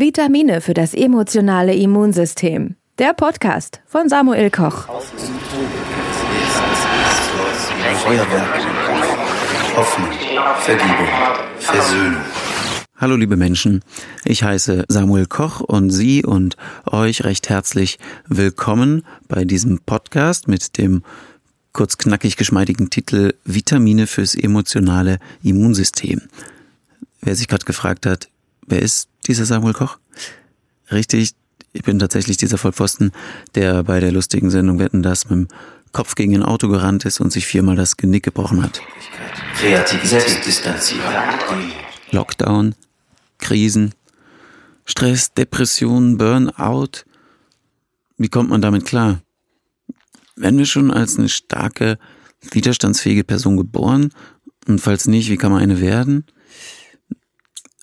Vitamine für das emotionale Immunsystem. Der Podcast von Samuel Koch. Feuerwerk, Hoffnung, Vergebung, Versöhnung. Hallo liebe Menschen, ich heiße Samuel Koch und Sie und euch recht herzlich willkommen bei diesem Podcast mit dem kurz knackig geschmeidigen Titel Vitamine fürs emotionale Immunsystem. Wer sich gerade gefragt hat, wer ist dieser Samuel Koch? Richtig, ich bin tatsächlich dieser Vollpfosten, der bei der lustigen Sendung Wetten das mit dem Kopf gegen ein Auto gerannt ist und sich viermal das Genick gebrochen hat. Kreativität. Lockdown, Krisen, Stress, Depression, Burnout. Wie kommt man damit klar? Werden wir schon als eine starke, widerstandsfähige Person geboren? Und falls nicht, wie kann man eine werden?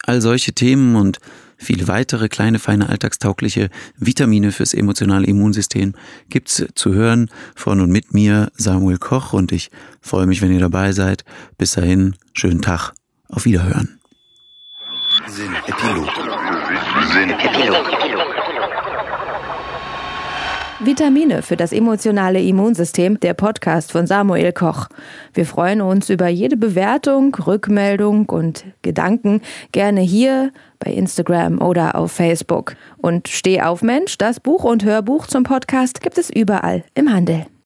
All solche Themen und viele weitere kleine, feine, alltagstaugliche Vitamine fürs emotionale Immunsystem gibt's zu hören von und mit mir, Samuel Koch, und ich freue mich, wenn ihr dabei seid. Bis dahin, schönen Tag. Auf Wiederhören. Sinn, Epilog. Vitamine für das emotionale Immunsystem, der Podcast von Samuel Koch. Wir freuen uns über jede Bewertung, Rückmeldung und Gedanken gerne hier bei Instagram oder auf Facebook. Und Steh auf Mensch, das Buch und Hörbuch zum Podcast gibt es überall im Handel.